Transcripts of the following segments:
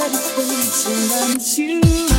Behind my run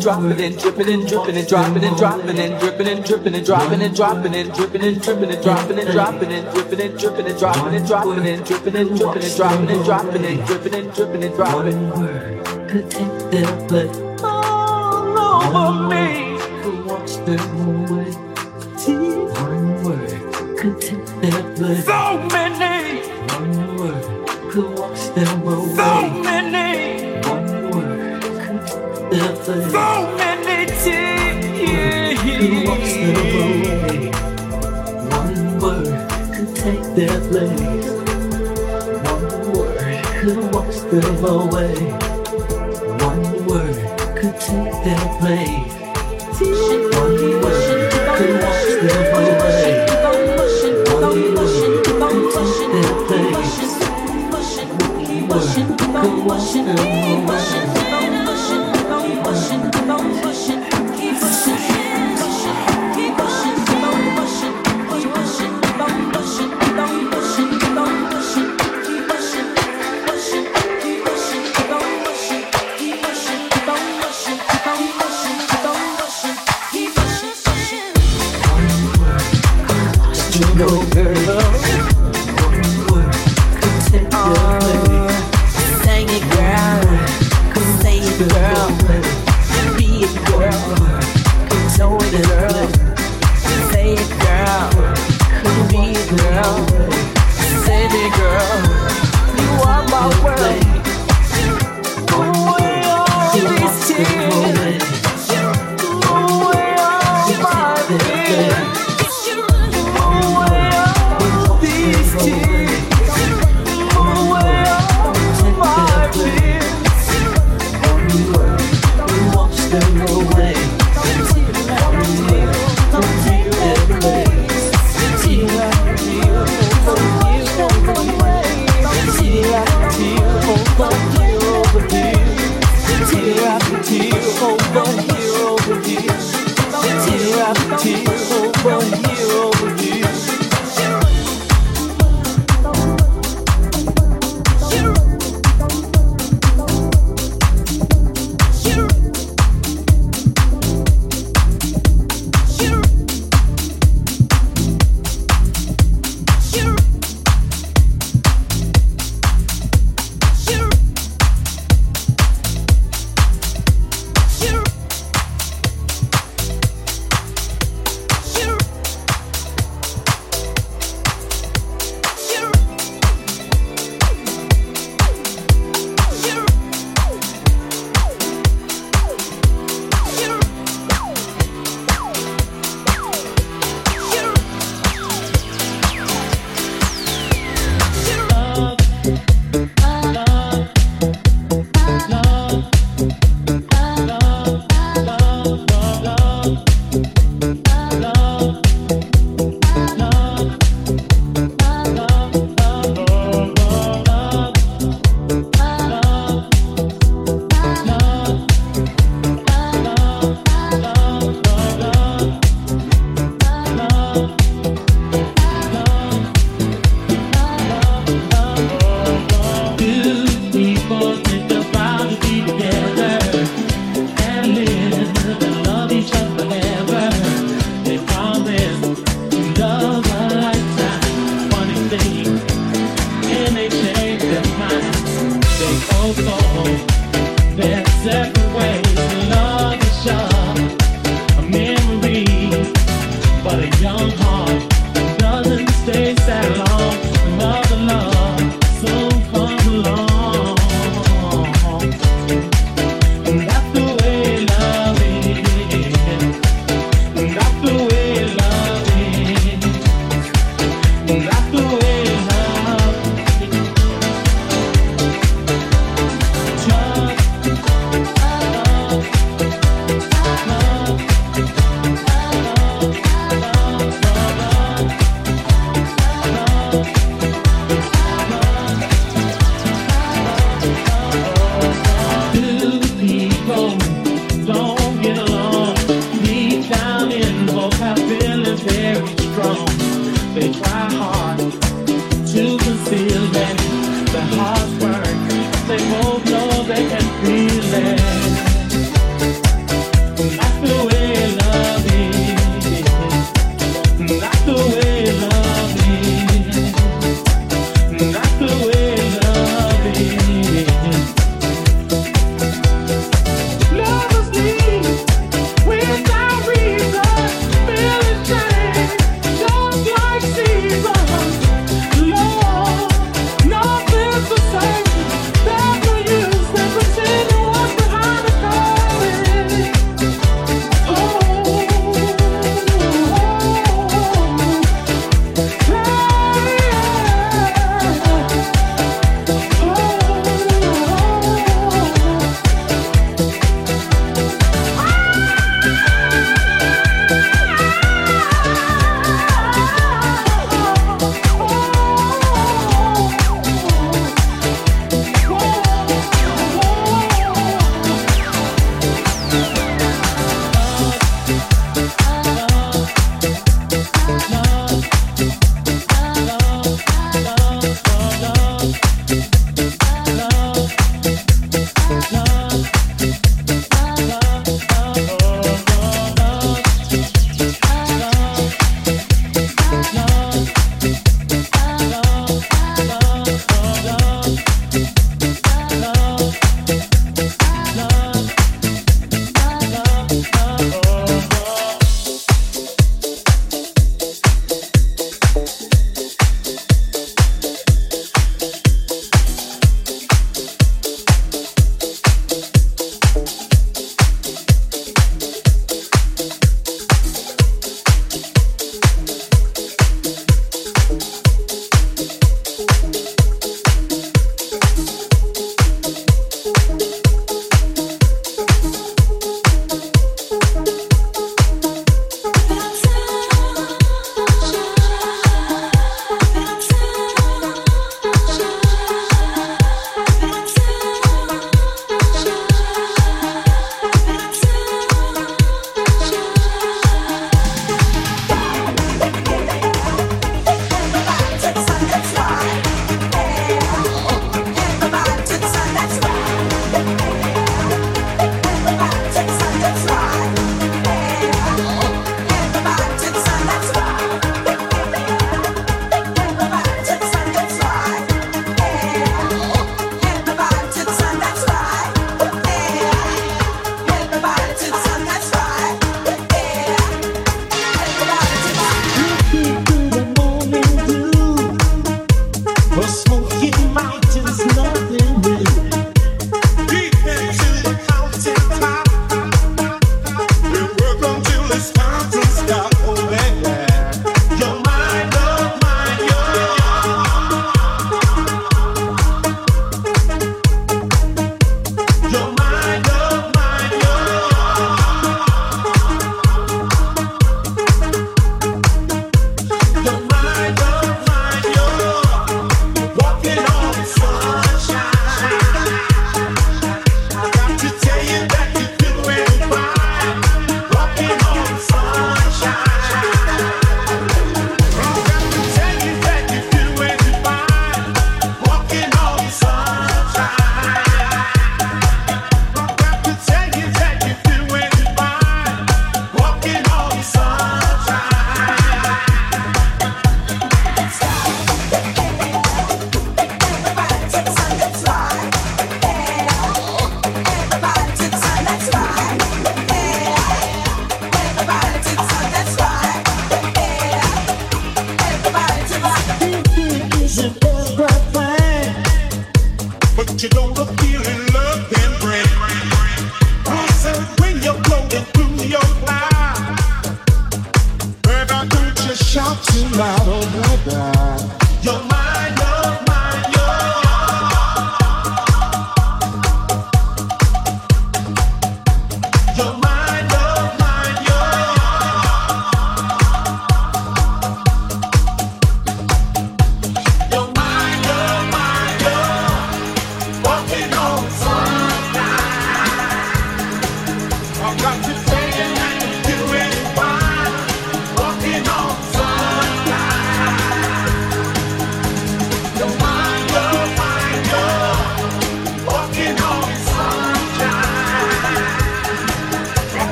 and dropping and dripping and dripping and dropping and dropping and dripping and dripping and dropping and dropping and dripping and dripping and dropping and dropping and dripping and dripping and dropping and dropping and dripping and dripping and dropping and dropping and dripping and dripping and dropping. Could take their place. Their place. One word could wash them away. One word could take their place. One word could wash them away. One word could take their place. One word could wash them away.